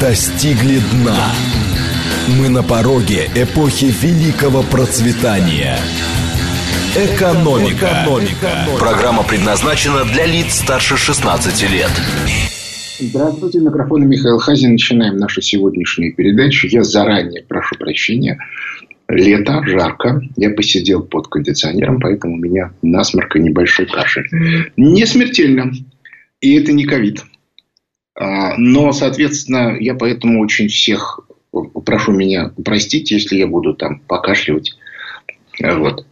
достигли дна. Мы на пороге эпохи великого процветания. Экономика. Экономика. Программа предназначена для лиц старше 16 лет. Здравствуйте, микрофон Михаил Хазин. Начинаем нашу сегодняшнюю передачу. Я заранее прошу прощения. Лето, жарко. Я посидел под кондиционером, поэтому у меня насморк и небольшой кашель. Не смертельно. И это не ковид. А, но, соответственно, я поэтому очень всех прошу меня простить, если я буду там покашливать. Вот.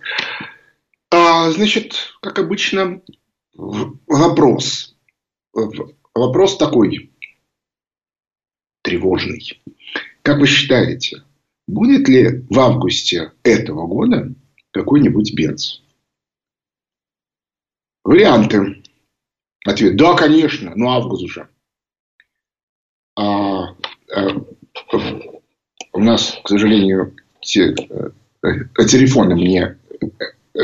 А, значит, как обычно, вопрос. Вопрос такой тревожный. Как вы считаете, будет ли в августе этого года какой-нибудь бенз? Варианты. Ответ. Да, конечно, но август уже. А, а, у нас, к сожалению, те, а, телефоны мне э,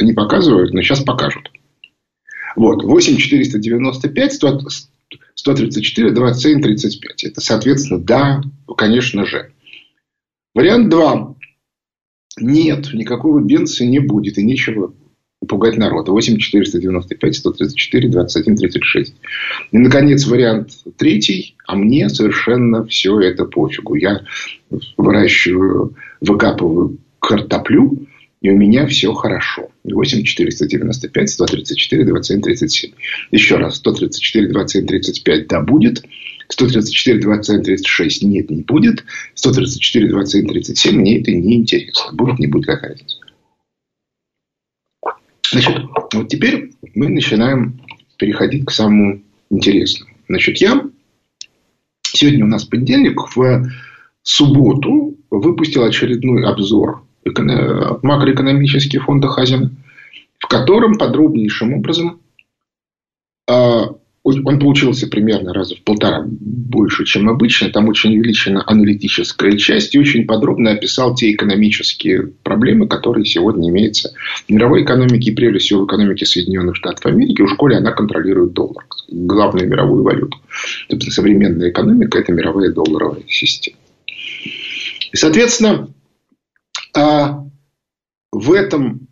не показывают, но сейчас покажут. Вот, 8 495 100, 134 27 35. Это, соответственно, да, конечно же. Вариант 2. Нет, никакого бенса не будет и нечего пугать народ. 8 495 134 21 36. И, наконец, вариант третий. А мне совершенно все это пофигу. Я выращиваю, выкапываю картоплю, и у меня все хорошо. 8 495 134 27 37. Еще раз. 134 27 35 да будет. 134 27 36 нет не будет. 134 27 37 мне это не интересно. Будет не будет какая разница. Значит, вот теперь мы начинаем переходить к самому интересному. Значит, я сегодня у нас понедельник, в субботу выпустил очередной обзор макроэкономических фондов Хазина, в котором подробнейшим образом а, он получился примерно раза в полтора больше, чем обычно. Там очень увеличена аналитическая часть и очень подробно описал те экономические проблемы, которые сегодня имеются в мировой экономике и прежде всего в экономике Соединенных Штатов Америки. У школе она контролирует доллар, главную мировую валюту. Современная экономика – это мировая долларовая система. И, соответственно, а, в этом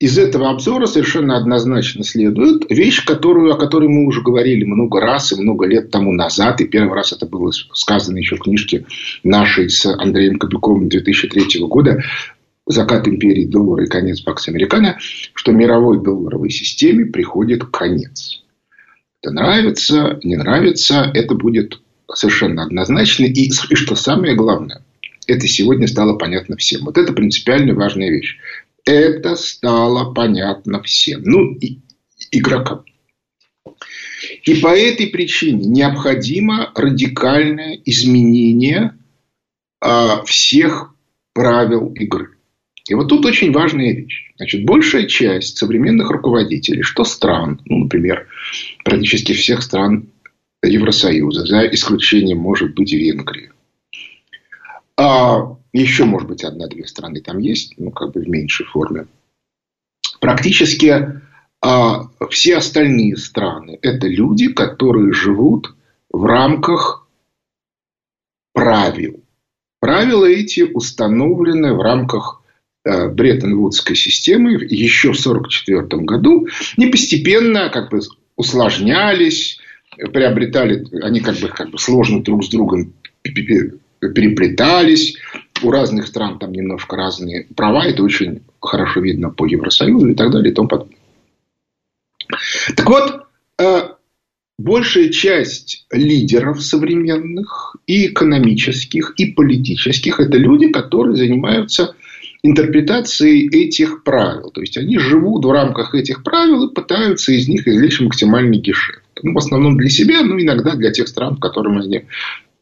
из этого обзора совершенно однозначно следует вещь, которую, о которой мы уже говорили много раз и много лет тому назад. И первый раз это было сказано еще в книжке нашей с Андреем Кобяковым 2003 года «Закат империи доллара и конец Пакс Американо», что мировой долларовой системе приходит конец. Это нравится, не нравится, это будет совершенно однозначно. И, и что самое главное, это сегодня стало понятно всем. Вот это принципиально важная вещь. Это стало понятно всем. Ну, и, игрокам. И по этой причине необходимо радикальное изменение а, всех правил игры. И вот тут очень важная вещь. Значит, большая часть современных руководителей, что стран, ну, например, практически всех стран Евросоюза, за исключением, может быть, Венгрии, а еще, может быть, одна-две страны там есть, ну, как бы в меньшей форме. Практически а, все остальные страны – это люди, которые живут в рамках правил. Правила эти установлены в рамках э, Бреттон-Вудской системы еще в 1944 году. И постепенно как бы усложнялись, приобретали, они как бы, как бы сложно друг с другом переплетались. У разных стран там немножко разные права. Это очень хорошо видно по Евросоюзу и так далее и тому. Так вот, э, большая часть лидеров современных и экономических, и политических – это люди, которые занимаются интерпретацией этих правил. То есть, они живут в рамках этих правил и пытаются из них извлечь максимальный гешефт. Ну, в основном для себя, но иногда для тех стран, которыми они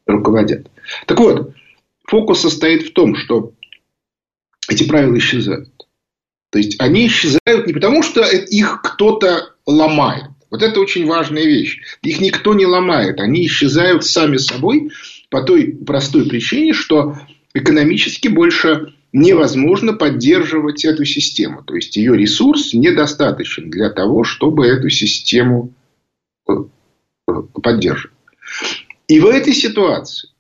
руководят. Так вот, фокус состоит в том, что эти правила исчезают. То есть они исчезают не потому, что их кто-то ломает. Вот это очень важная вещь. Их никто не ломает. Они исчезают сами собой по той простой причине, что экономически больше невозможно поддерживать эту систему. То есть ее ресурс недостаточен для того, чтобы эту систему э, поддерживать. И в этой ситуации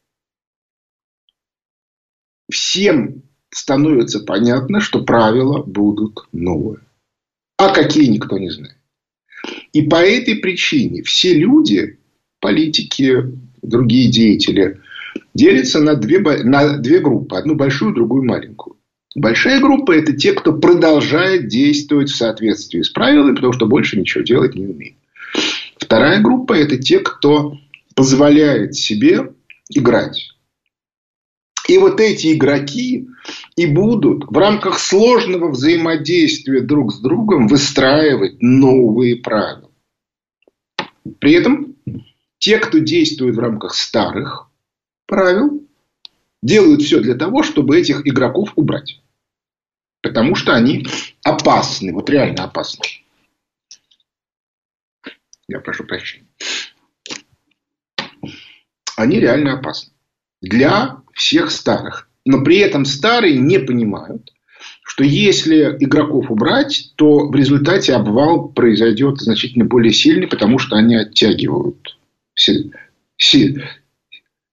всем становится понятно, что правила будут новые. А какие никто не знает. И по этой причине все люди, политики, другие деятели, делятся на две, на две группы. Одну большую, другую маленькую. Большая группа – это те, кто продолжает действовать в соответствии с правилами, потому что больше ничего делать не умеет. Вторая группа – это те, кто позволяет себе играть. И вот эти игроки и будут в рамках сложного взаимодействия друг с другом выстраивать новые правила. При этом те, кто действует в рамках старых правил, делают все для того, чтобы этих игроков убрать. Потому что они опасны, вот реально опасны. Я прошу прощения. Они реально опасны. Для всех старых. Но при этом старые не понимают, что если игроков убрать, то в результате обвал произойдет значительно более сильный, потому что они оттягивают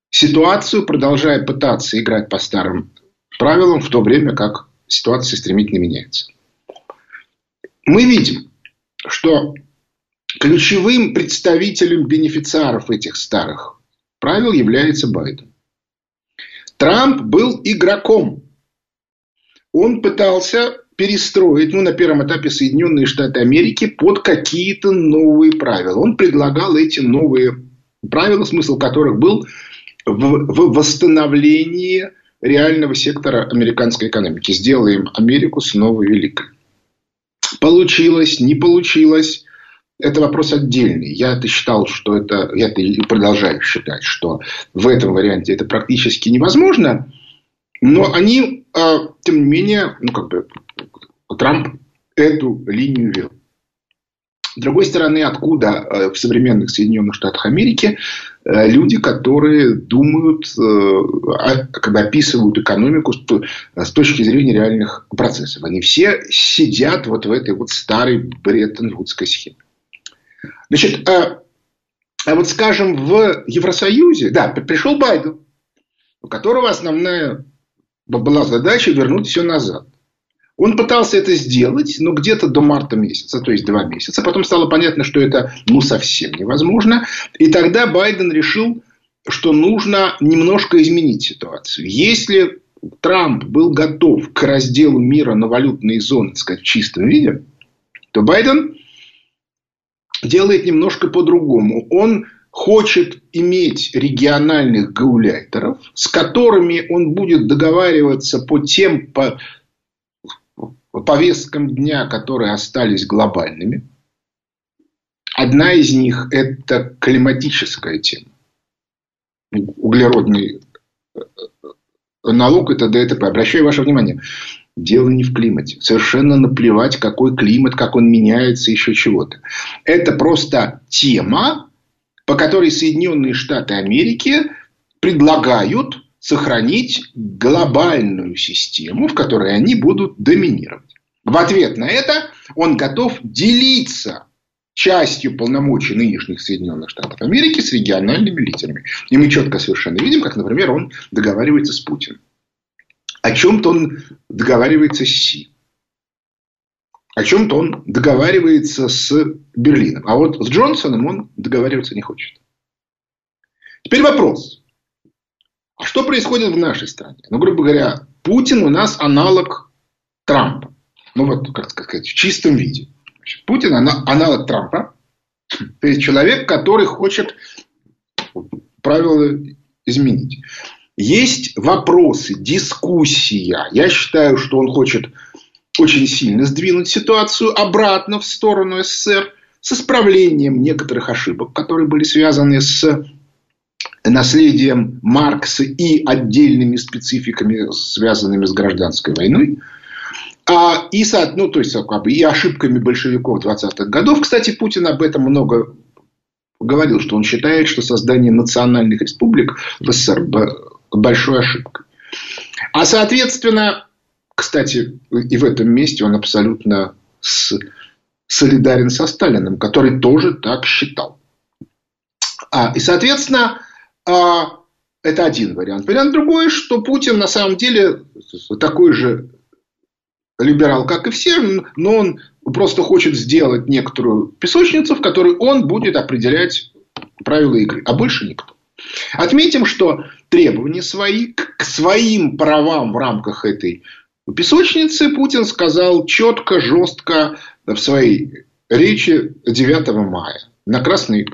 ситуацию, продолжая пытаться играть по старым правилам, в то время как ситуация стремительно меняется. Мы видим, что ключевым представителем бенефициаров этих старых правил является Байден. Трамп был игроком. Он пытался перестроить, ну, на первом этапе Соединенные Штаты Америки под какие-то новые правила. Он предлагал эти новые правила, смысл которых был в, в восстановлении реального сектора американской экономики. Сделаем Америку снова великой. Получилось, не получилось. Это вопрос отдельный. Я-то считал, что это... Я-то и продолжаю считать, что в этом варианте это практически невозможно. Но они, а, тем не менее, ну, как бы, Трамп эту линию вел. С другой стороны, откуда э, в современных Соединенных Штатах Америки э, люди, которые думают, э, когда описывают экономику с точки зрения реальных процессов. Они все сидят вот в этой вот старой Бреттон-Вудской схеме. Значит, а, а вот скажем, в Евросоюзе, да, пришел Байден, у которого основная была задача вернуть все назад. Он пытался это сделать, но где-то до марта месяца, то есть два месяца. Потом стало понятно, что это ну совсем невозможно. И тогда Байден решил, что нужно немножко изменить ситуацию. Если Трамп был готов к разделу мира на валютные зоны, так сказать, в чистом виде, то Байден делает немножко по-другому. Он хочет иметь региональных гауляйтеров, с которыми он будет договариваться по тем по повесткам дня, которые остались глобальными. Одна из них – это климатическая тема. Углеродный э, налог – это ДТП. Обращаю ваше внимание, Дело не в климате. Совершенно наплевать, какой климат, как он меняется, еще чего-то. Это просто тема, по которой Соединенные Штаты Америки предлагают сохранить глобальную систему, в которой они будут доминировать. В ответ на это он готов делиться частью полномочий нынешних Соединенных Штатов Америки с региональными лидерами. И мы четко совершенно видим, как, например, он договаривается с Путиным. О чем-то он договаривается с Си. О чем-то он договаривается с Берлином. А вот с Джонсоном он договариваться не хочет. Теперь вопрос. А что происходит в нашей стране? Ну, грубо говоря, Путин у нас аналог Трампа. Ну, вот, как сказать, в чистом виде. Путин аналог Трампа. То есть, человек, который хочет правила изменить. Есть вопросы, дискуссия. Я считаю, что он хочет очень сильно сдвинуть ситуацию обратно в сторону СССР с исправлением некоторых ошибок, которые были связаны с наследием Маркса и отдельными спецификами, связанными с гражданской войной. А, и, ну, то есть, как бы, и ошибками большевиков 20-х годов. Кстати, Путин об этом много говорил, что он считает, что создание национальных республик в СССР большой ошибкой. А соответственно, кстати, и в этом месте он абсолютно с, солидарен со Сталиным, который тоже так считал. А, и, соответственно, А, это один вариант. Вариант другой, что Путин на самом деле такой же либерал, как и все, но он просто хочет сделать некоторую песочницу, в которой он будет определять правила игры, а больше никто. Отметим, что требования свои к своим правам в рамках этой песочницы Путин сказал четко, жестко в своей речи 9 мая на Красной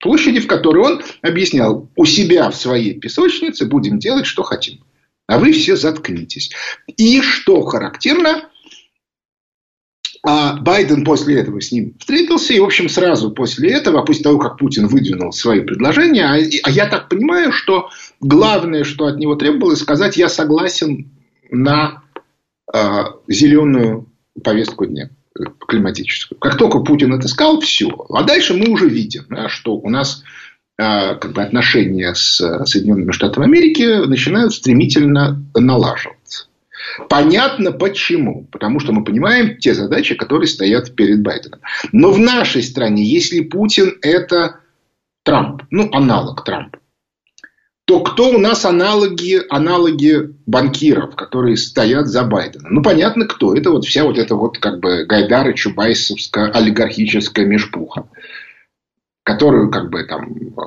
площади, в которой он объяснял, у себя в своей песочнице будем делать, что хотим. А вы все заткнитесь. И что характерно, а Байден после этого с ним встретился, и, в общем, сразу после этого, после того, как Путин выдвинул свои предложения, а, а я так понимаю, что главное, что от него требовалось, сказать, я согласен на э, зеленую повестку дня климатическую. Как только Путин это сказал, все. А дальше мы уже видим, да, что у нас э, как бы отношения с Соединенными Штатами Америки начинают стремительно налаживаться. Понятно почему. Потому что мы понимаем те задачи, которые стоят перед Байденом. Но в нашей стране, если Путин это Трамп, ну, аналог Трампа, то кто у нас аналоги, аналоги банкиров, которые стоят за Байденом? Ну, понятно, кто. Это вот вся вот эта вот как бы Гайдара Чубайсовская олигархическая межпуха которую, как бы, там, э,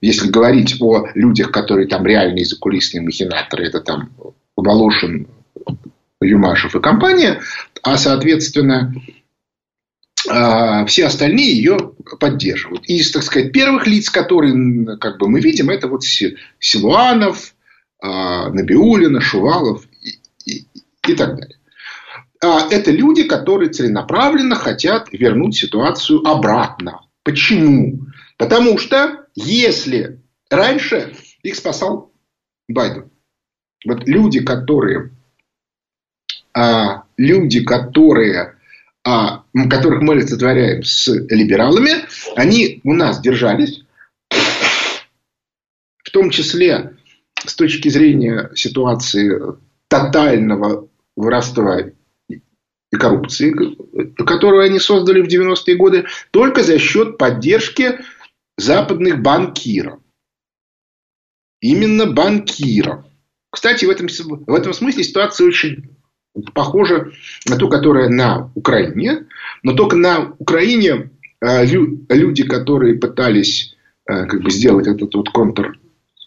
если говорить о людях, которые там реальные закулисные махинаторы, это там Волошин, Юмашев и компания, а, соответственно, а, все остальные ее поддерживают. Из, так сказать, первых лиц, которые как бы, мы видим, это вот Силуанов, а, Набиулина, Шувалов и, и, и так далее. А, это люди, которые целенаправленно хотят вернуть ситуацию обратно. Почему? Потому что если раньше их спасал Байден, вот люди, которые а, люди, которые, а, которых мы олицетворяем с либералами, они у нас держались, в том числе с точки зрения ситуации тотального воровства и коррупции, которую они создали в 90-е годы, только за счет поддержки западных банкиров. Именно банкиров. Кстати, в этом, в этом смысле ситуация очень похожа на ту, которая на Украине. Но только на Украине э, люди, которые пытались э, как бы, сделать этот вот контр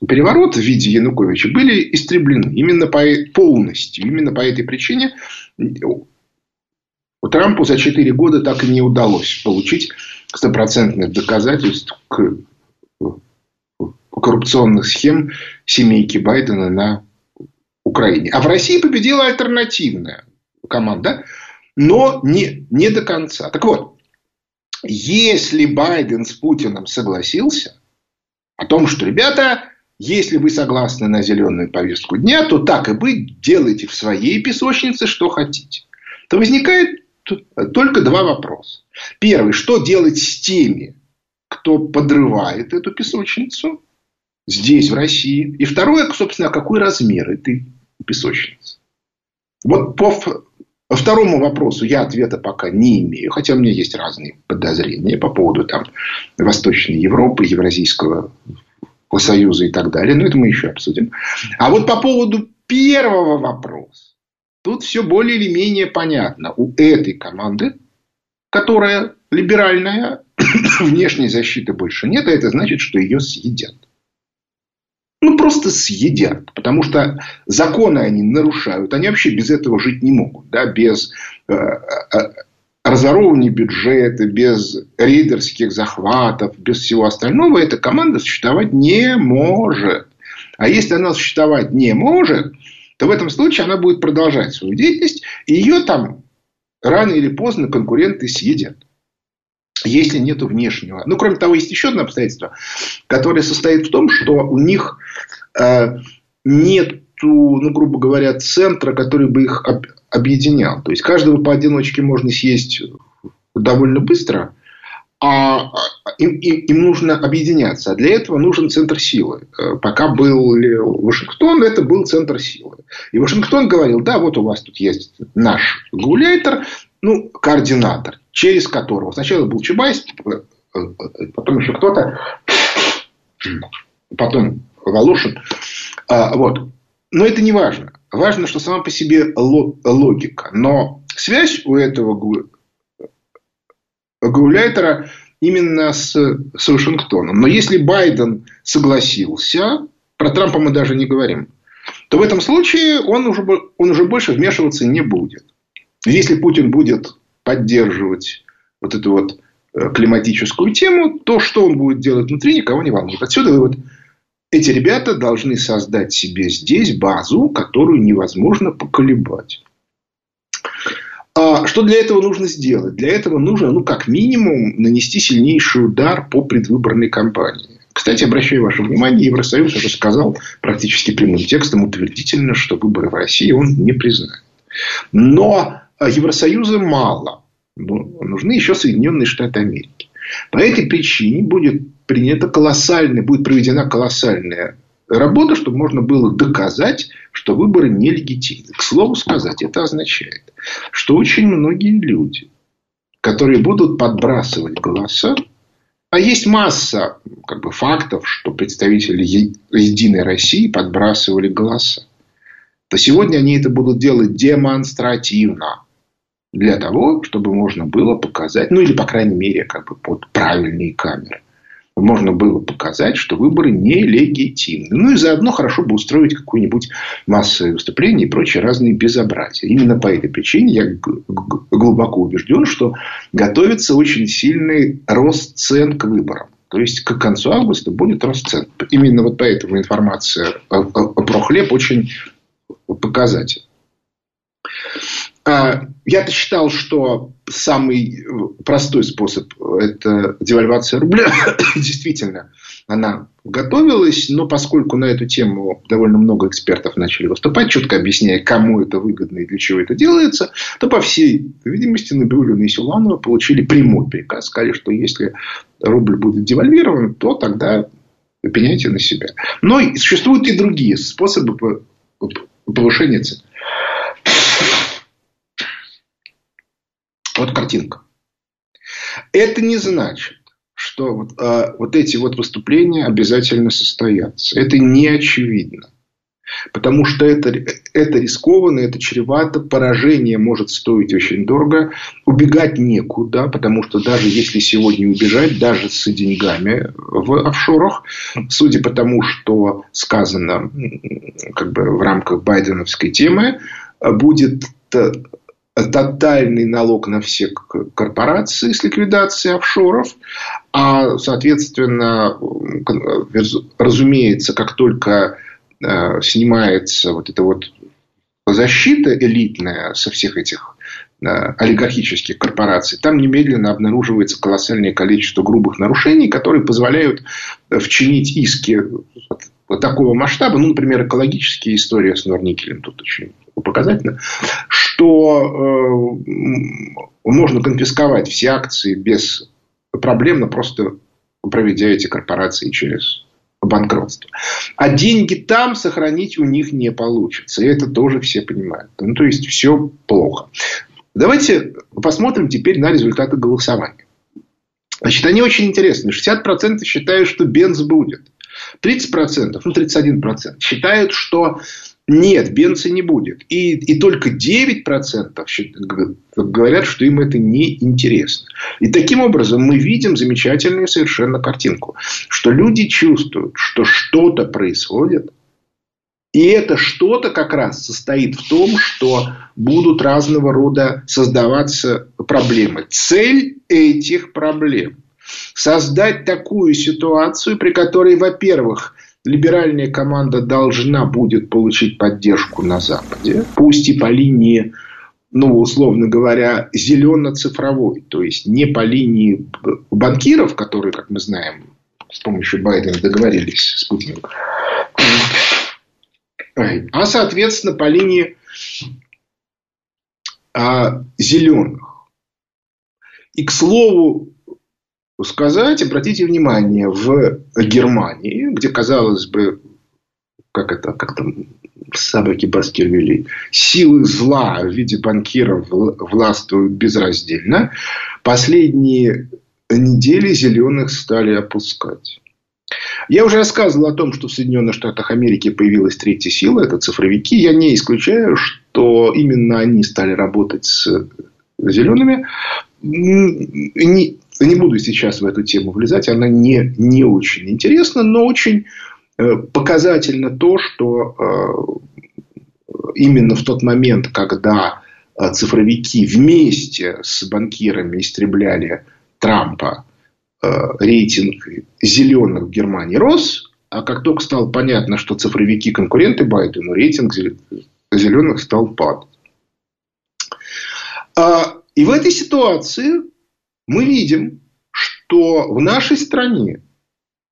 переворот в виде Януковича были истреблены именно по, полностью. Именно по этой причине у Трампу за 4 года так и не удалось получить стопроцентных доказательств к коррупционных схем семейки Байдена на Украине. А в России победила альтернативная команда, но не, не до конца. Так вот, если Байден с Путиным согласился о том, что, ребята, если вы согласны на зеленую повестку дня, то так и быть, делайте в своей песочнице, что хотите. То возникает только два вопроса. Первый, что делать с теми, кто подрывает эту песочницу здесь, в России? И второе, собственно, какой размер этой песочницы. Вот по второму вопросу я ответа пока не имею, хотя у меня есть разные подозрения по поводу там, Восточной Европы, Евразийского Союза и так далее. Но это мы еще обсудим. А вот по поводу первого вопроса. Тут все более или менее понятно. У этой команды, которая либеральная, внешней защиты больше нет, а это значит, что ее съедят ну, просто съедят. Потому что законы они нарушают. Они вообще без этого жить не могут. Да? Без э, э, разворовывания бюджета, без рейдерских захватов, без всего остального эта команда существовать не может. А если она существовать не может, то в этом случае она будет продолжать свою деятельность, и ее там рано или поздно конкуренты съедят если нет внешнего. Ну, кроме того, есть еще одно обстоятельство, которое состоит в том, что у них э, нет, ну, грубо говоря, центра, который бы их об, объединял. То есть, каждого поодиночке можно съесть довольно быстро, а, а им, им, им нужно объединяться. А для этого нужен центр силы. Э, пока был Вашингтон, это был центр силы. И Вашингтон говорил, да, вот у вас тут есть наш гауляйтер, ну, координатор, через которого сначала был Чубайс, потом еще кто-то. потом Волошин. А, вот. Но это не важно. Важно, что сама по себе логика. Но связь у этого Гауляйтера именно с, с Вашингтоном. Но если Байден согласился, про Трампа мы даже не говорим, то в этом случае он уже, он уже больше вмешиваться не будет. Если Путин будет поддерживать вот эту вот э, климатическую тему, то что он будет делать внутри, никого не волнует. Отсюда вывод. Эти ребята должны создать себе здесь базу, которую невозможно поколебать. А что для этого нужно сделать? Для этого нужно, ну, как минимум, нанести сильнейший удар по предвыборной кампании. Кстати, обращаю ваше внимание, Евросоюз уже сказал практически прямым текстом утвердительно, что выборы в России он не признает. Но Евросоюза мало. Нужны еще Соединенные Штаты Америки. По этой причине будет принята колоссальная, будет проведена колоссальная работа, чтобы можно было доказать, что выборы нелегитимны. К слову сказать, это означает, что очень многие люди, которые будут подбрасывать голоса, а есть масса как бы, фактов, что представители Единой России подбрасывали голоса, то сегодня они это будут делать демонстративно для того, чтобы можно было показать, ну или, по крайней мере, как бы под правильные камеры, можно было показать, что выборы нелегитимны. Ну и заодно хорошо бы устроить какое-нибудь массовое выступление и прочие разные безобразия. Именно по этой причине я глубоко убежден, что готовится очень сильный рост цен к выборам. То есть, к концу августа будет рост цен. Именно вот поэтому информация про хлеб очень показательна. А, я-то считал, что самый простой способ – это девальвация рубля. Действительно, она готовилась, но поскольку на эту тему довольно много экспертов начали выступать, четко объясняя, кому это выгодно и для чего это делается, то, по всей видимости, Набиулина и Силанова получили прямой приказ. Сказали, что если рубль будет девальвирован, то тогда пеняйте на себя. Но существуют и другие способы повышения цен. Вот картинка. Это не значит, что вот, а, вот эти вот выступления обязательно состоятся. Это не очевидно. Потому что это, это рискованно, это чревато, поражение может стоить очень дорого, убегать некуда, потому что даже если сегодня убежать, даже с деньгами в офшорах, судя по тому, что сказано как бы, в рамках байденовской темы, будет тотальный налог на все корпорации с ликвидацией офшоров. А, соответственно, разумеется, как только э, снимается вот эта вот защита элитная со всех этих э, олигархических корпораций, там немедленно обнаруживается колоссальное количество грубых нарушений, которые позволяют вчинить иски такого масштаба, ну, например, экологические истории с Норникелем тут очень показательно, что э, можно конфисковать все акции без проблемно, просто проведя эти корпорации через банкротство. А деньги там сохранить у них не получится. И это тоже все понимают. Ну, то есть, все плохо. Давайте посмотрим теперь на результаты голосования. Значит, они очень интересны. 60% считают, что Бенз будет. 30%, ну 31% считают, что нет, Бенца не будет. И, и только 9% говорят, что им это не интересно. И таким образом мы видим замечательную совершенно картинку. Что люди чувствуют, что что-то происходит. И это что-то как раз состоит в том, что будут разного рода создаваться проблемы. Цель этих проблем – создать такую ситуацию, при которой, во-первых, либеральная команда должна будет получить поддержку на Западе, пусть и по линии, ну, условно говоря, зелено-цифровой, то есть не по линии банкиров, которые, как мы знаем, с помощью Байдена договорились с Путиным, а, соответственно, по линии а, зеленых. И, к слову, сказать, обратите внимание, в Германии, где, казалось бы, как это, как там собаки Баскервилей, силы зла в виде банкиров властвуют безраздельно, последние недели зеленых стали опускать. Я уже рассказывал о том, что в Соединенных Штатах Америки появилась третья сила, это цифровики. Я не исключаю, что именно они стали работать с зелеными. Не буду сейчас в эту тему влезать, она не, не очень интересна, но очень э, показательно то, что э, именно в тот момент, когда э, цифровики вместе с банкирами истребляли Трампа, рейтинг зеленых в Германии рос, а как только стало понятно, что цифровики конкуренты Байдену, рейтинг зеленых стал падать. А, и в этой ситуации мы видим, что в нашей стране,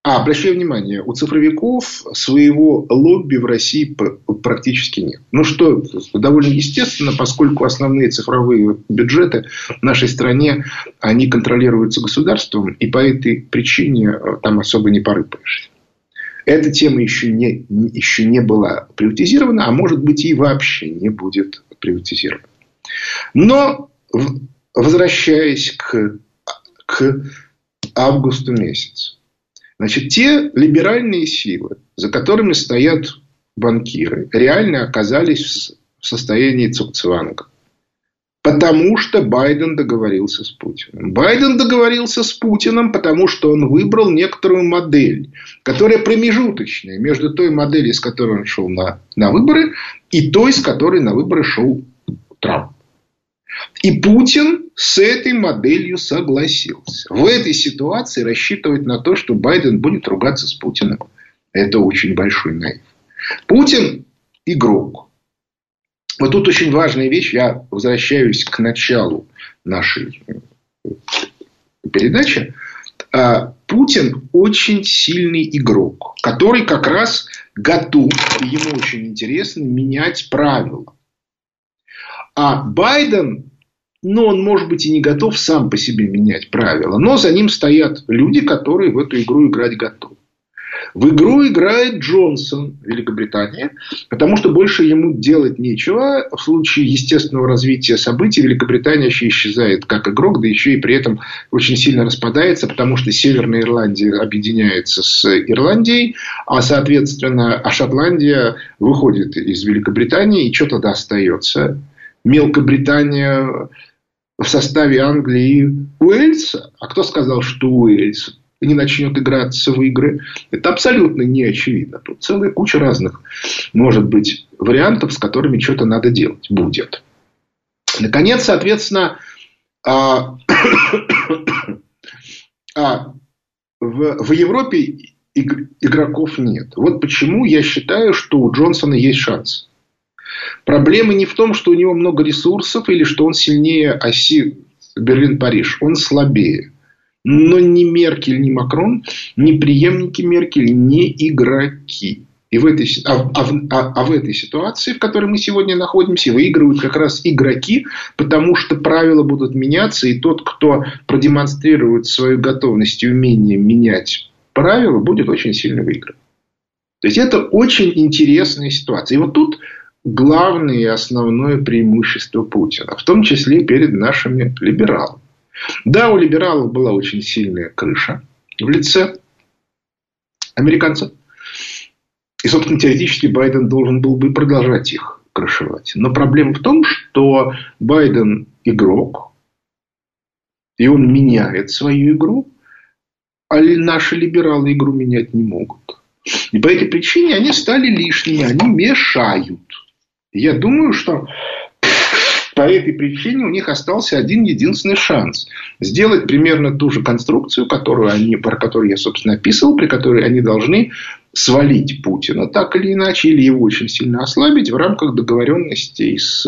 а, обращаю внимание, у цифровиков своего лобби в России практически нет. Ну, что довольно естественно, поскольку основные цифровые бюджеты в нашей стране, они контролируются государством, и по этой причине э, там особо не порыпаешься. Эта тема еще не, еще не была приватизирована, а может быть и вообще не будет приватизирована. Но возвращаясь к, к августу месяцу. Значит, те либеральные силы, за которыми стоят банкиры, реально оказались в состоянии цукцванга. Потому что Байден договорился с Путиным. Байден договорился с Путиным, потому что он выбрал некоторую модель, которая промежуточная между той моделью, с которой он шел на, на выборы, и той, с которой на выборы шел Трамп. И Путин с этой моделью согласился. В этой ситуации рассчитывать на то, что Байден будет ругаться с Путиным, это очень большой наив. Путин игрок. Вот тут очень важная вещь. Я возвращаюсь к началу нашей э, передачи. А, Путин очень сильный игрок, который как раз готов, ему очень интересно, менять правила. А Байден, ну, он, может быть, и не готов сам по себе менять правила, но за ним стоят люди, которые в эту игру играть готовы. В игру играет Джонсон, Великобритания, потому что больше ему делать нечего. В случае естественного развития событий Великобритания еще исчезает как игрок, да еще и при этом очень сильно распадается, потому что Северная Ирландия объединяется с Ирландией, а, соответственно, а Шотландия выходит из Великобритании, и что тогда остается? Мелкобритания в составе Англии и Уэльса. А кто сказал, что Уэльс не начнет играться в игры? Это абсолютно не очевидно. Тут целая куча разных, может быть, вариантов, с которыми что-то надо делать будет. Наконец, соответственно, а, а, в, в Европе игроков нет. Вот почему я считаю, что у Джонсона есть шанс. Проблема не в том, что у него много ресурсов или что он сильнее оси Берлин-Париж. Он слабее. Но ни Меркель, ни Макрон, ни преемники Меркель, не игроки. И в этой, а, а, а, а в этой ситуации, в которой мы сегодня находимся, выигрывают как раз игроки, потому что правила будут меняться, и тот, кто продемонстрирует свою готовность и умение менять правила, будет очень сильно выигрывать. То есть это очень интересная ситуация. И вот тут главное и основное преимущество Путина, в том числе перед нашими либералами. Да, у либералов была очень сильная крыша в лице американцев. И, собственно, теоретически Байден должен был бы продолжать их крышевать. Но проблема в том, что Байден игрок, и он меняет свою игру, а наши либералы игру менять не могут. И по этой причине они стали лишними, они мешают. Я думаю, что по этой причине у них остался один единственный шанс. Сделать примерно ту же конструкцию, которую они, про которую я, собственно, описывал, при которой они должны свалить Путина так или иначе, или его очень сильно ослабить в рамках договоренностей с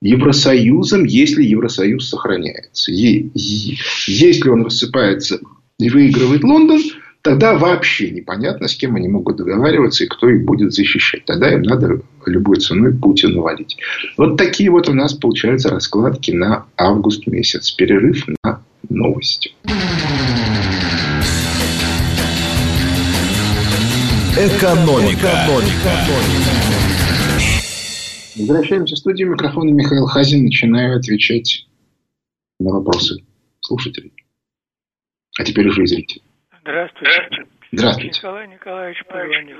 Евросоюзом, если Евросоюз сохраняется. Если он рассыпается и выигрывает Лондон – тогда вообще непонятно, с кем они могут договариваться и кто их будет защищать. Тогда им надо любой ценой Путину валить. Вот такие вот у нас получаются раскладки на август месяц. Перерыв на новости. Экономика. Экономика. Возвращаемся в студию. Микрофон Михаил Хазин. Начинаю отвечать на вопросы слушателей. А теперь уже и зрителей. Здравствуйте. Здравствуйте. Николай Николаевич позвонил.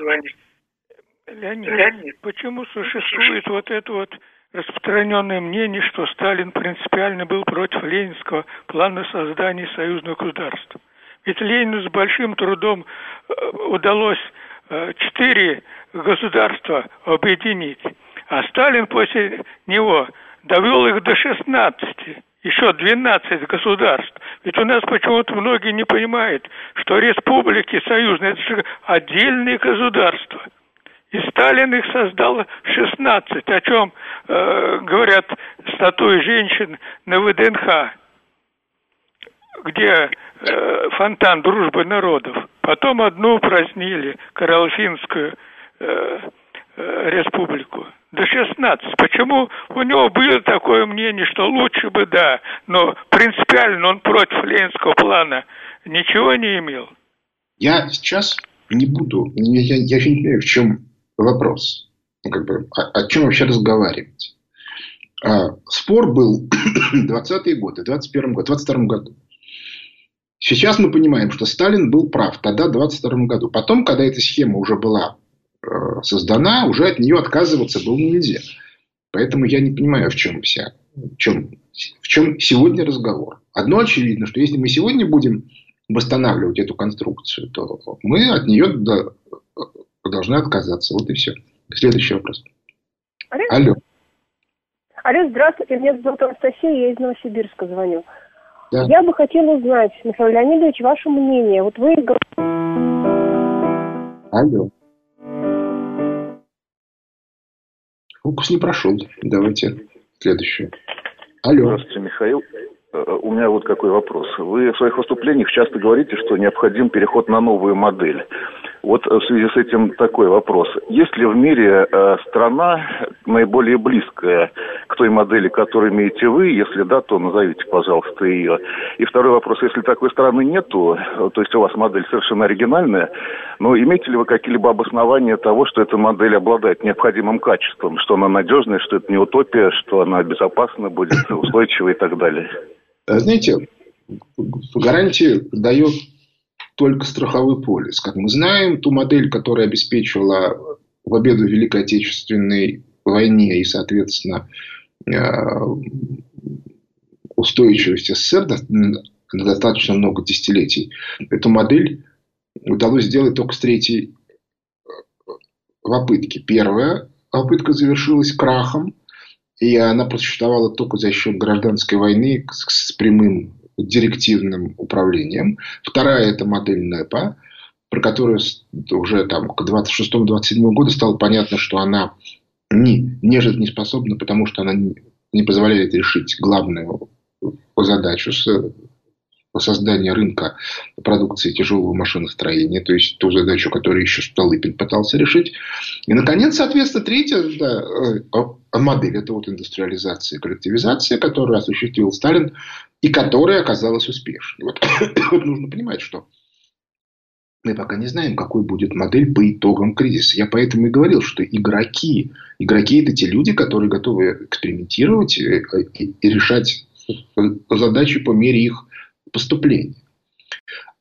Леонид, Леонид, почему существует вот это вот распространенное мнение, что Сталин принципиально был против ленинского плана создания союзного государства? Ведь Ленину с большим трудом э, удалось э, четыре государства объединить, а Сталин после него довел их до 16 еще 12 государств. Ведь у нас почему-то многие не понимают, что республики союзные – это же отдельные государства. И Сталин их создал 16, о чем э, говорят статуи женщин на ВДНХ, где э, фонтан дружбы народов. Потом одну упразднили, Каролфинскую э, э, республику до 16. Почему у него было такое мнение, что лучше бы да, но принципиально он против ленинского плана ничего не имел? Я сейчас не буду, я, я, я не понимаю, в чем вопрос. Ну, как бы, о, о чем вообще разговаривать? А, спор был 20-е годы, 21 году, 22 году. Сейчас мы понимаем, что Сталин был прав тогда, в 22 году. Потом, когда эта схема уже была создана, уже от нее отказываться было нельзя. Поэтому я не понимаю, в чем вся, в чем, в чем сегодня разговор. Одно очевидно, что если мы сегодня будем восстанавливать эту конструкцию, то мы от нее должны отказаться. Вот и все. Следующий вопрос. Алло. Алло. Алло, здравствуйте. Меня зовут Анастасия, я из Новосибирска звоню. Да. Я бы хотела узнать, Михаил Леонидович, ваше мнение. Вот вы... Алло. Фокус не прошел. Давайте следующую. Алло. Здравствуйте, Михаил. Э, у меня вот какой вопрос. Вы в своих выступлениях часто говорите, что необходим переход на новую модель. Вот в связи с этим такой вопрос. Есть ли в мире э, страна наиболее близкая к той модели, которую имеете вы? Если да, то назовите, пожалуйста, ее. И второй вопрос. Если такой страны нету, то есть у вас модель совершенно оригинальная, но имеете ли вы какие-либо обоснования того, что эта модель обладает необходимым качеством, что она надежная, что это не утопия, что она безопасна будет, устойчива и так далее? Э, знаете, гарантии дает только страховой полис. Как мы знаем, ту модель, которая обеспечивала в Великой Отечественной войне и, соответственно, э, устойчивость СССР на достаточно много десятилетий, эту модель удалось сделать только с третьей э, попытки. Первая попытка завершилась крахом, и она просуществовала только за счет гражданской войны с прямым директивным управлением. Вторая – это модель НЭПа, про которую уже там, к 26-27 году стало понятно, что она не, не жизнеспособна, потому что она не позволяет решить главную задачу создания рынка продукции тяжелого машиностроения, то есть ту задачу, которую еще Столыпин пытался решить. И, наконец, соответственно, третья да, э, модель – это вот индустриализация коллективизация, которую осуществил Сталин и которая оказалась успешной. Вот, вот нужно понимать, что мы пока не знаем, какой будет модель по итогам кризиса. Я поэтому и говорил, что игроки, игроки это те люди, которые готовы экспериментировать и, и, и решать задачи по мере их поступления.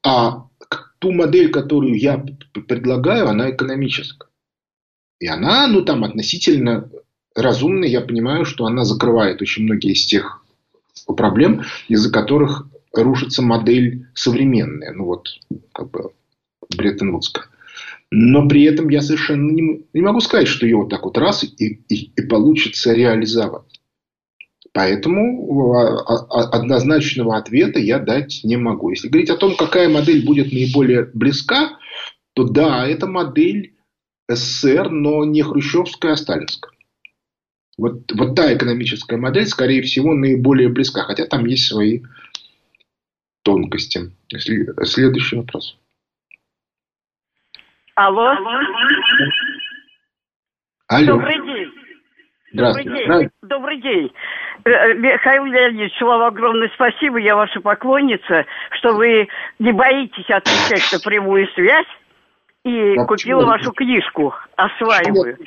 А ту модель, которую я предлагаю, она экономическая. И она, ну, там, относительно разумная. Я понимаю, что она закрывает очень многие из тех проблем, из-за которых рушится модель современная. Ну, вот, как бы, Бреттон-Вудская. Но при этом я совершенно не, не могу сказать, что ее вот так вот раз и, и, и получится реализовать. Поэтому а, а, однозначного ответа я дать не могу. Если говорить о том, какая модель будет наиболее близка, то да, это модель СССР, но не хрущевская, а сталинская. Вот, вот та экономическая модель, скорее всего, наиболее близка, хотя там есть свои тонкости. Следующий вопрос. Алло. Алло. Добрый день. Здравствуйте. Добрый день. Добрый день. Э, Михаил Леонидович, вам огромное спасибо, я ваша поклонница, что вы не боитесь отвечать на прямую связь и а купила почему? вашу книжку «Осваиваю».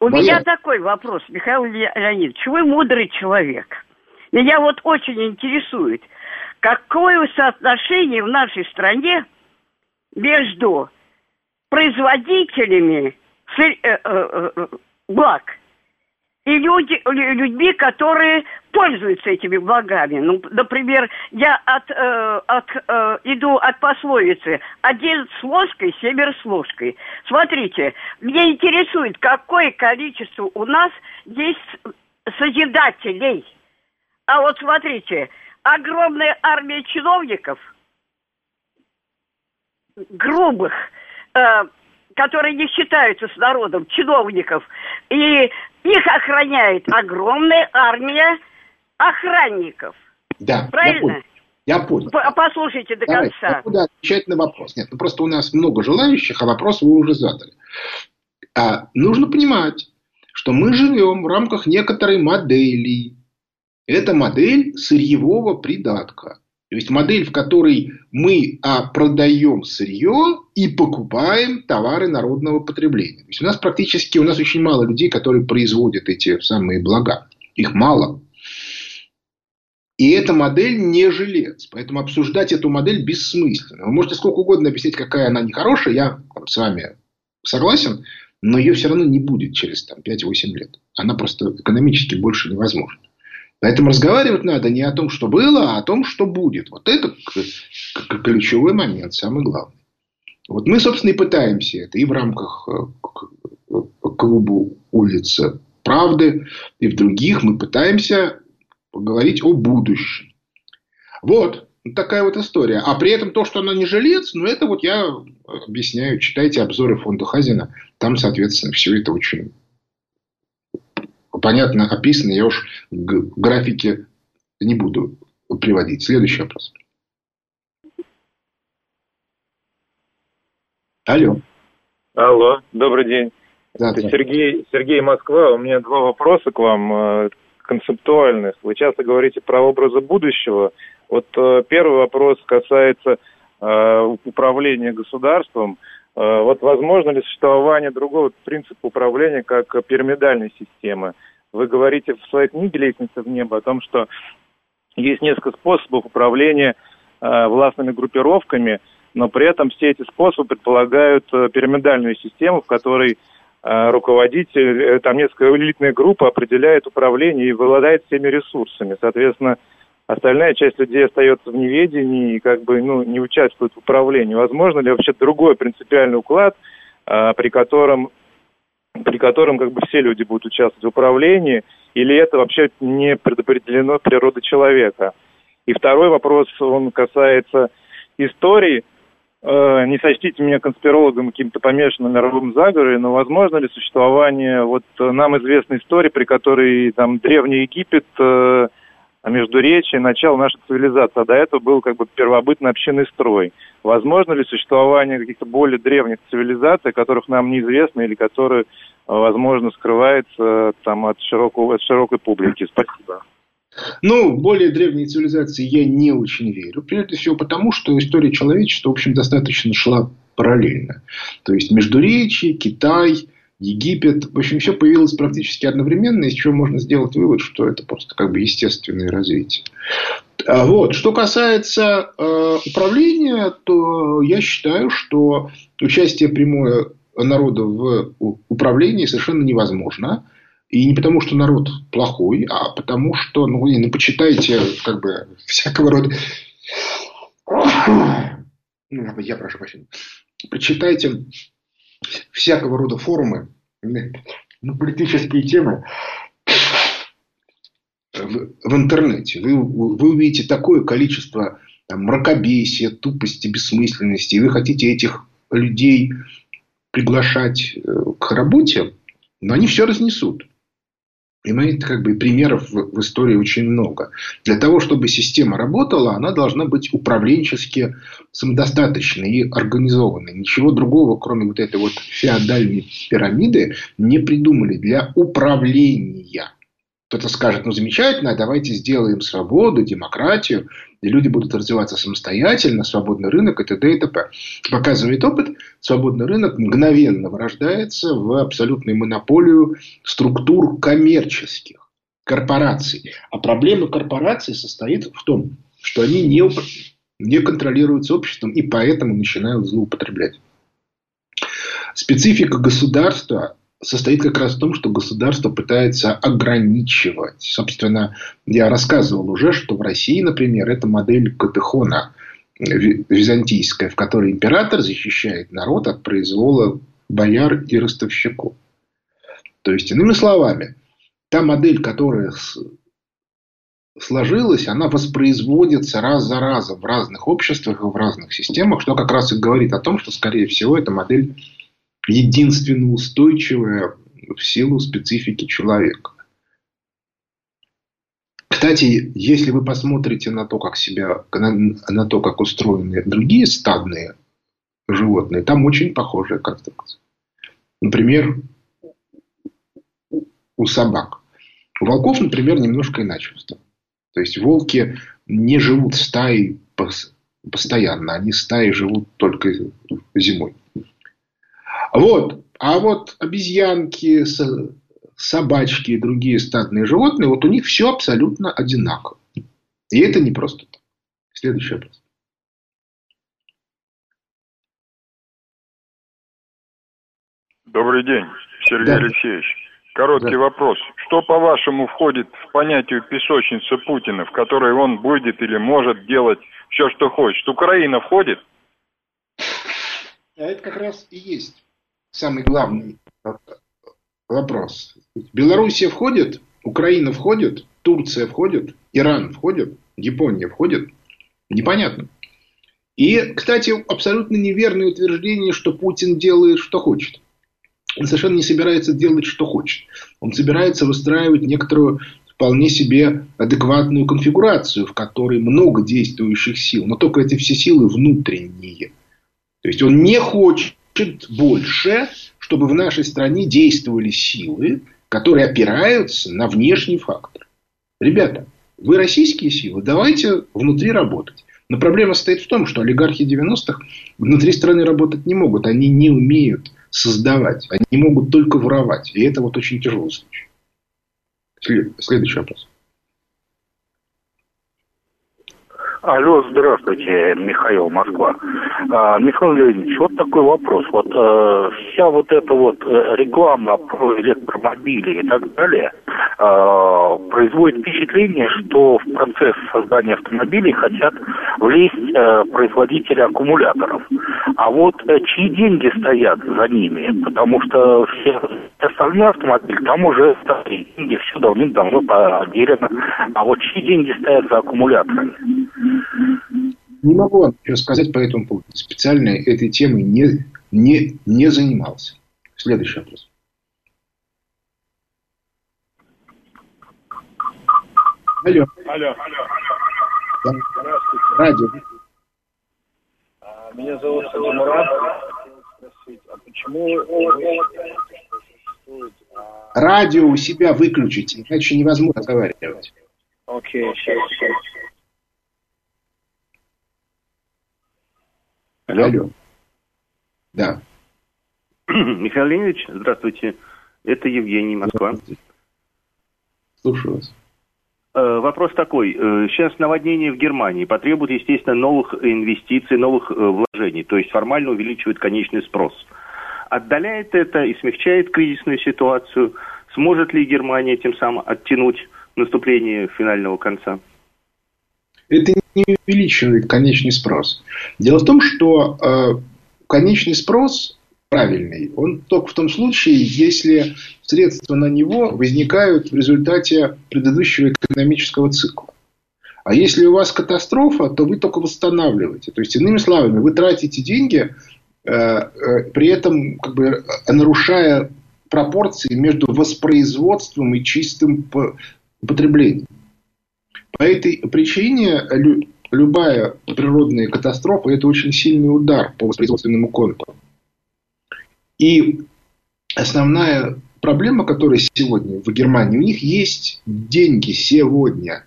У Боя. меня такой вопрос, Михаил Леонидович. Вы мудрый человек. Меня вот очень интересует, какое соотношение в нашей стране между производителями благ и люди, людьми, которые пользуются этими благами. Ну, например, я от, э, от, э, иду от пословицы «один с ложкой, семеро с ложкой». Смотрите, меня интересует, какое количество у нас есть созидателей. А вот смотрите, огромная армия чиновников, грубых, э, которые не считаются с народом, чиновников, и их охраняет огромная армия охранников. Да, Правильно? Я понял. Я понял. Послушайте до Давай, конца. Я буду отвечать на вопрос. Нет, ну просто у нас много желающих, а вопрос вы уже задали. А, нужно понимать, что мы живем в рамках некоторой модели. Это модель сырьевого придатка. То есть модель, в которой мы а, продаем сырье и покупаем товары народного потребления. То есть у нас практически, у нас очень мало людей, которые производят эти самые блага. Их мало. И эта модель не жилец. Поэтому обсуждать эту модель бессмысленно. Вы можете сколько угодно объяснить, какая она нехорошая. Я с вами согласен. Но ее все равно не будет через там, 5-8 лет. Она просто экономически больше невозможна. Поэтому разговаривать надо не о том, что было, а о том, что будет. Вот это ключевой момент, самый главный. Вот мы, собственно, и пытаемся это и в рамках э, клуба улицы правды, и в других мы пытаемся поговорить о будущем. Вот такая вот история. А при этом то, что она не жилец, ну, это вот я объясняю. Читайте обзоры фонда Хазина. Там, соответственно, все это очень понятно описано, я уж графики не буду приводить. Следующий вопрос. Алло. Алло, добрый день. Да, Это Сергей, Сергей Москва. У меня два вопроса к вам э, концептуальных. Вы часто говорите про образы будущего. Вот э, первый вопрос касается э, управления государством. Вот возможно ли существование другого принципа управления, как пирамидальной системы? Вы говорите в своей книге «Лестница в небо» о том, что есть несколько способов управления э, властными группировками, но при этом все эти способы предполагают э, пирамидальную систему, в которой э, руководитель, э, там несколько элитная группа определяет управление и владает всеми ресурсами. Соответственно, остальная часть людей остается в неведении и как бы ну, не участвует в управлении. Возможно ли вообще другой принципиальный уклад, э, при котором при котором как бы все люди будут участвовать в управлении, или это вообще не предопределено природой человека. И второй вопрос, он касается истории. Э, не сочтите меня конспирологом каким-то помешанным на мировом заговоре, но возможно ли существование вот нам известной истории, при которой там Древний Египет э, Междуречие, начало нашей цивилизации. А до этого был как бы первобытный общинный строй. Возможно ли существование каких-то более древних цивилизаций, которых нам неизвестно или которые, возможно, скрываются там от, широкого, от широкой публики? Спасибо. Ну, более древние цивилизации я не очень верю. Прежде всего потому, что история человечества, в общем, достаточно шла параллельно. То есть, Междуречие, Китай, Египет. В общем, все появилось практически одновременно, из чего можно сделать вывод, что это просто как бы естественное развитие. А вот. Что касается э, управления, то я считаю, что участие прямое народа в управлении совершенно невозможно. И не потому, что народ плохой, а потому, что, ну, ну почитайте, как бы, всякого рода... Ну, я прошу прощения. Почитайте всякого рода форумы на политические темы в, в интернете. Вы, вы увидите такое количество мракобесия, тупости, бессмысленности, и вы хотите этих людей приглашать э, к работе, но они все разнесут. Понимаете, как бы примеров в, в истории очень много. Для того, чтобы система работала, она должна быть управленчески самодостаточной и организованной. Ничего другого, кроме вот этой вот феодальной пирамиды, не придумали для управления. Кто-то скажет, ну замечательно, давайте сделаем свободу, демократию, и люди будут развиваться самостоятельно, свободный рынок и т.д. и т.п. Показывает опыт, свободный рынок мгновенно вырождается в абсолютную монополию структур коммерческих, корпораций. А проблема корпораций состоит в том, что они не, не контролируются обществом и поэтому начинают злоупотреблять. Специфика государства состоит как раз в том, что государство пытается ограничивать. Собственно, я рассказывал уже, что в России, например, это модель Катехона византийская, в которой император защищает народ от произвола бояр и ростовщиков. То есть, иными словами, та модель, которая сложилась, она воспроизводится раз за разом в разных обществах и в разных системах, что как раз и говорит о том, что, скорее всего, эта модель единственно устойчивая в силу специфики человека. Кстати, если вы посмотрите на то, как себя, на, на то, как устроены другие стадные животные, там очень похожая конструкция. Например, у собак. У волков, например, немножко иначе устроено. То есть волки не живут в стае постоянно, они стаи живут только зимой. Вот. А вот обезьянки, собачки и другие стадные животные, вот у них все абсолютно одинаково. И это не просто так. Следующий вопрос. Добрый день, Сергей да. Алексеевич. Короткий да. вопрос. Что, по-вашему, входит в понятие песочницы Путина, в которой он будет или может делать все, что хочет? Украина входит? А это как раз и есть самый главный вопрос. Белоруссия входит, Украина входит, Турция входит, Иран входит, Япония входит. Непонятно. И, кстати, абсолютно неверное утверждение, что Путин делает, что хочет. Он совершенно не собирается делать, что хочет. Он собирается выстраивать некоторую вполне себе адекватную конфигурацию, в которой много действующих сил, но только эти все силы внутренние. То есть он не хочет больше, чтобы в нашей стране действовали силы, которые опираются на внешний фактор. Ребята, вы российские силы, давайте внутри работать. Но проблема стоит в том, что олигархи 90-х внутри страны работать не могут. Они не умеют создавать. Они могут только воровать. И это вот очень тяжелый случай. Следующий вопрос. Алло, здравствуйте, Михаил, Москва. А, Михаил Леонидович, вот такой вопрос. Вот а, вся вот эта вот э, реклама про электромобили и так далее а, производит впечатление, что в процесс создания автомобилей хотят влезть а, производители аккумуляторов. А вот а, чьи деньги стоят за ними? Потому что все остальные автомобили, там уже деньги все давным-давно поделено. А вот чьи деньги стоят за аккумуляторами? Не могу вам ничего сказать по этому поводу. Специально этой темой не, не, не занимался. Следующий вопрос. Алло. Алло. Да. Здравствуйте. Радио. А, меня зовут Садимурат. А почему Радио у себя выключите, иначе невозможно разговаривать. Окей, сейчас, сейчас. Алло. Алло. Да. Михаил Леонидович, здравствуйте. Это Евгений, Москва. Слушаю вас. Э, вопрос такой. Э, сейчас наводнение в Германии потребует, естественно, новых инвестиций, новых э, вложений. То есть формально увеличивает конечный спрос. Отдаляет это и смягчает кризисную ситуацию. Сможет ли Германия тем самым оттянуть наступление финального конца? Это не увеличивает конечный спрос. Дело в том, что э, конечный спрос правильный, он только в том случае, если средства на него возникают в результате предыдущего экономического цикла. А если у вас катастрофа, то вы только восстанавливаете. То есть, иными словами, вы тратите деньги, э, э, при этом как бы, нарушая пропорции между воспроизводством и чистым потреблением. По этой причине любая природная катастрофа – это очень сильный удар по воспроизводственному контуру. И основная проблема, которая сегодня в Германии, у них есть деньги сегодня.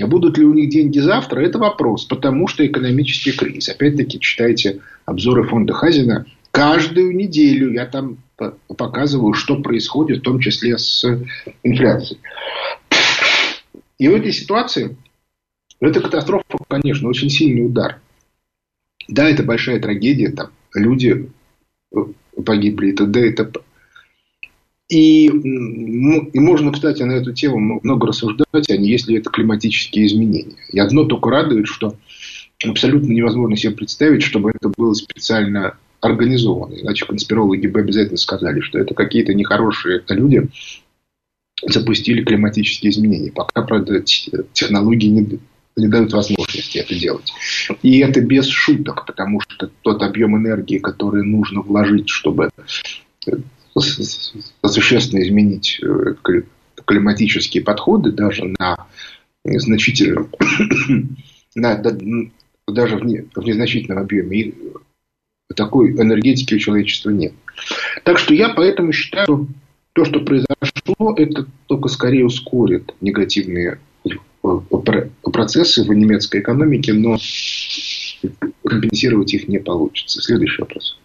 А будут ли у них деньги завтра, это вопрос, потому что экономический кризис. Опять-таки, читайте обзоры фонда Хазина. Каждую неделю я там показываю, что происходит, в том числе с инфляцией. И в этой ситуации это катастрофа, конечно, очень сильный удар. Да, это большая трагедия. Там люди погибли и т.д. И, и можно, кстати, на эту тему много рассуждать, а не если это климатические изменения. И одно только радует, что абсолютно невозможно себе представить, чтобы это было специально организовано. Иначе конспирологи бы обязательно сказали, что это какие-то нехорошие люди запустили климатические изменения. Пока, правда, технологии не, не дают возможности это делать. И это без шуток, потому что тот объем энергии, который нужно вложить, чтобы существенно изменить э, климатические подходы даже на значительном, на, даже в, не, в незначительном объеме. И такой энергетики у человечества нет. Так что я поэтому считаю, то, что произошло, это только скорее ускорит негативные процессы в немецкой экономике, но компенсировать их не получится. Следующий вопрос.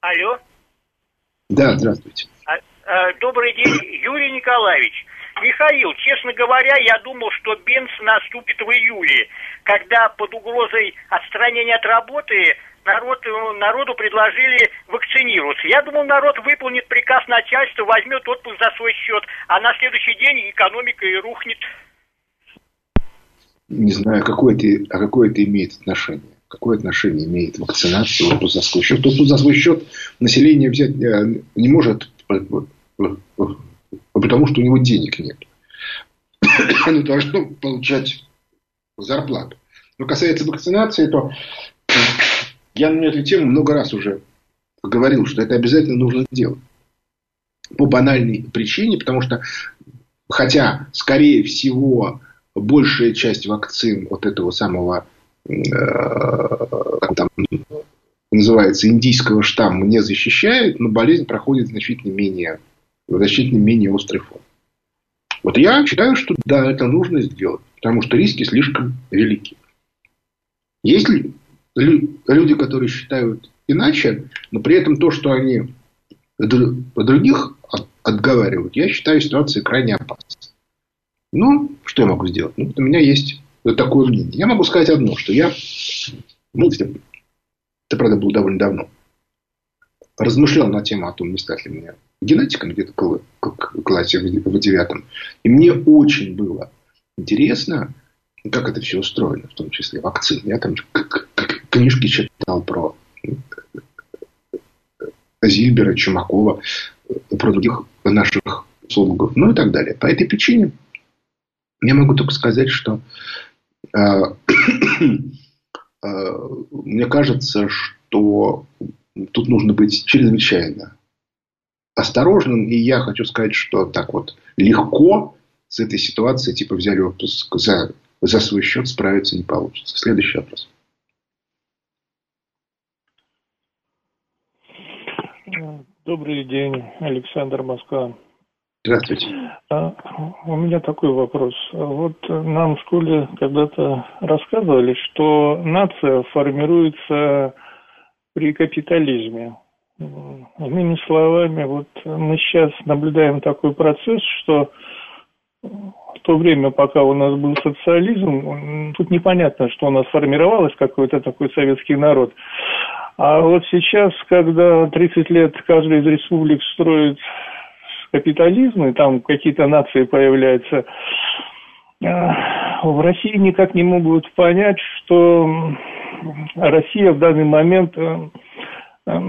Алло. Да, здравствуйте. А, а, добрый день, Юрий Николаевич. Михаил, честно говоря, я думал, что Бенц наступит в июле, когда под угрозой отстранения от работы народ, народу предложили вакцинироваться. Я думал, народ выполнит приказ начальства, возьмет отпуск за свой счет, а на следующий день экономика и рухнет. Не знаю, какое это, а какое это имеет отношение какое отношение имеет вакцинация отпуск за свой счет. Отпуск за свой счет население взять э, не может, э, э, потому что у него денег нет. Оно должно получать зарплату. Но касается вакцинации, то я на эту тему много раз уже говорил, что это обязательно нужно делать. По банальной причине, потому что, хотя, скорее всего, большая часть вакцин вот этого самого Э, там, называется, индийского штамма не защищает, но болезнь проходит значительно менее, значительно менее острый фон. Вот я считаю, что да, это нужно сделать, потому что риски слишком велики. Есть ли люди, которые считают иначе, но при этом то, что они других отговаривают, я считаю ситуацией крайне опасной. Ну, что я могу сделать? Ну, у меня есть такое мнение. Я могу сказать одно, что я, ну, это, правда, было довольно давно, размышлял на тему о том, не стать ли мне генетиком где-то в классе в девятом. И мне очень было интересно, как это все устроено, в том числе вакцины. Я там книжки читал про Зильбера, Чумакова, про других наших слугов, ну и так далее. По этой причине я могу только сказать, что а, мне кажется, что тут нужно быть чрезвычайно осторожным. И я хочу сказать, что так вот легко с этой ситуацией, типа взяли отпуск за, за свой счет, справиться не получится. Следующий вопрос. Добрый день, Александр Москва. Здравствуйте. А, у меня такой вопрос. Вот нам в школе когда-то рассказывали, что нация формируется при капитализме. Иными словами, вот мы сейчас наблюдаем такой процесс, что в то время, пока у нас был социализм, тут непонятно, что у нас формировалось, какой-то такой советский народ. А вот сейчас, когда 30 лет каждая из республик строит капитализм, и там какие-то нации появляются, а, в России никак не могут понять, что Россия в данный момент э, э,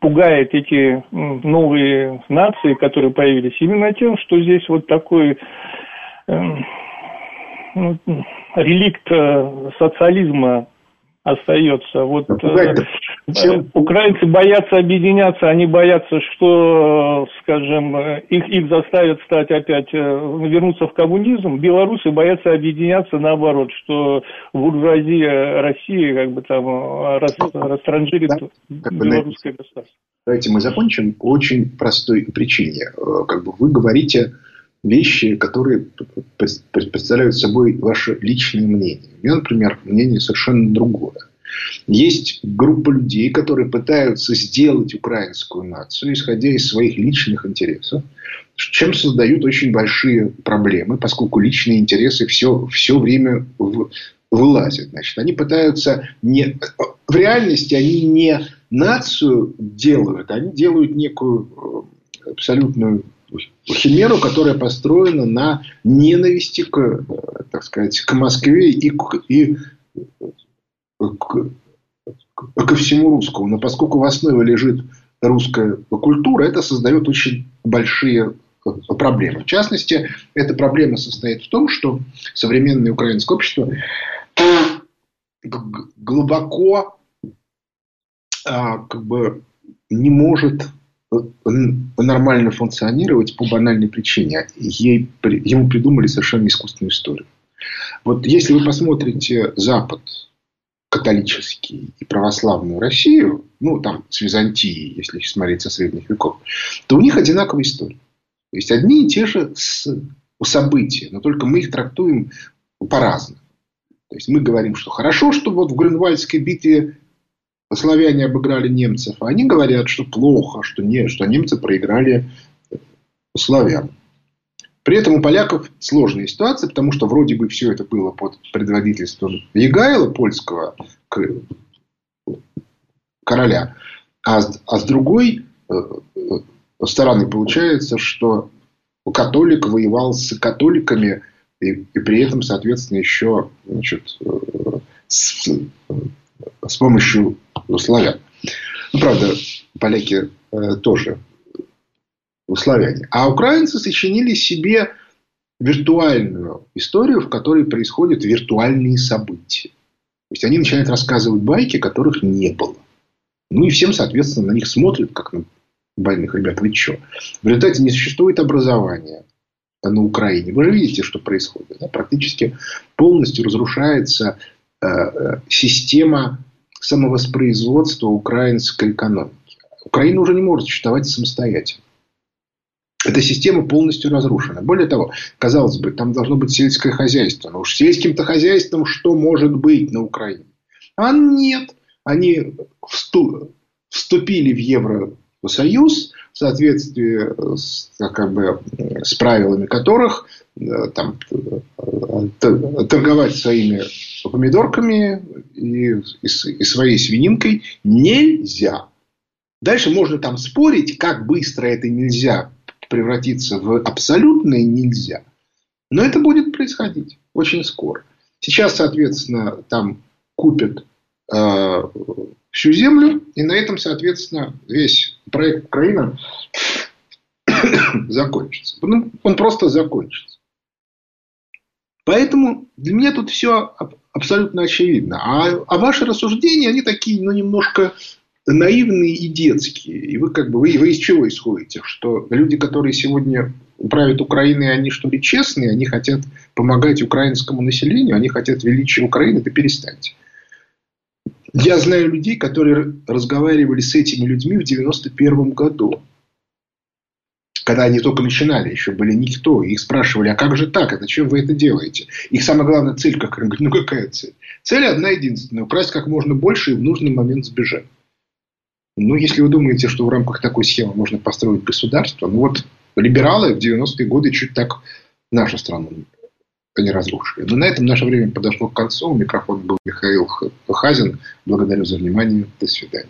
пугает эти новые нации, которые появились, именно тем, что здесь вот такой э, ну, реликт социализма остается. Вот э, э, украинцы боятся объединяться, они боятся, что, скажем, их, их заставят стать опять, э, вернуться в коммунизм. Белорусы боятся объединяться наоборот, что буржуазия России как бы там рас, растранжирит да, белорусское государство. Давайте мы закончим по очень простой причине. Как бы вы говорите вещи, которые представляют собой ваше личное мнение. У меня, например, мнение совершенно другое. Есть группа людей, которые пытаются сделать украинскую нацию, исходя из своих личных интересов, чем создают очень большие проблемы, поскольку личные интересы все, все время в, вылазят. Значит, они пытаются не, в реальности они не нацию делают, они делают некую э, абсолютную химеру, которая построена на ненависти к, э, так сказать, к Москве и, к, и к, ко всему русскому. Но поскольку в основе лежит русская культура, это создает очень большие э, проблемы. В частности, эта проблема состоит в том, что современное украинское общество глубоко а, как бы не может э, нормально функционировать по банальной причине. Ей, ему придумали совершенно искусственную историю. Вот если вы посмотрите Запад, католический и православную Россию, ну, там, с Византией, если смотреть со средних веков, то у них одинаковая история. То есть, одни и те же события, но только мы их трактуем по-разному. То есть, мы говорим, что хорошо, что вот в Грюнвальдской битве славяне обыграли немцев, а они говорят, что плохо, что, не, что немцы проиграли славян. При этом у поляков сложная ситуация, потому что вроде бы все это было под предводительством Егайла, польского короля, а, а с другой э, э, стороны получается, что католик воевал с католиками и, и при этом, соответственно, еще значит, э, с, с помощью славян. Ну, правда, поляки тоже славяне. А украинцы сочинили себе виртуальную историю, в которой происходят виртуальные события. То есть они начинают рассказывать байки, которых не было. Ну и всем, соответственно, на них смотрят, как на больных ребят. Вы что? В результате не существует образования на Украине. Вы же видите, что происходит. Да? Практически полностью разрушается э, э система самовоспроизводства украинской экономики. Украина уже не может существовать самостоятельно. Эта система полностью разрушена. Более того, казалось бы, там должно быть сельское хозяйство. Но уж сельским-то хозяйством что может быть на Украине? А нет. Они вступили в Евросоюз в соответствии с, как бы, с правилами которых э, там, э, торговать своими помидорками и, и, и своей свининкой нельзя. Дальше можно там спорить, как быстро это нельзя превратиться в абсолютное нельзя. Но это будет происходить очень скоро. Сейчас, соответственно, там купят э, всю землю, и на этом, соответственно, весь проект Украина закончится. Ну, он просто закончится. Поэтому для меня тут все абсолютно очевидно. А, а ваши рассуждения, они такие, ну, немножко наивные и детские. И вы как бы вы, вы из чего исходите? Что люди, которые сегодня правят Украиной, они что ли честные, они хотят помогать украинскому населению, они хотят величия Украины, да перестаньте. Я знаю людей, которые разговаривали с этими людьми в 91 году. Когда они только начинали, еще были никто. Их спрашивали, а как же так? А зачем вы это делаете? Их самая главная цель какая? Ну какая цель? Цель одна единственная. Украсть как можно больше и в нужный момент сбежать. Ну, если вы думаете, что в рамках такой схемы можно построить государство, ну вот либералы в 90-е годы чуть так нашу страну не разрушили. Но на этом наше время подошло к концу. Микрофон был Михаил Хазин. Благодарю за внимание. До свидания.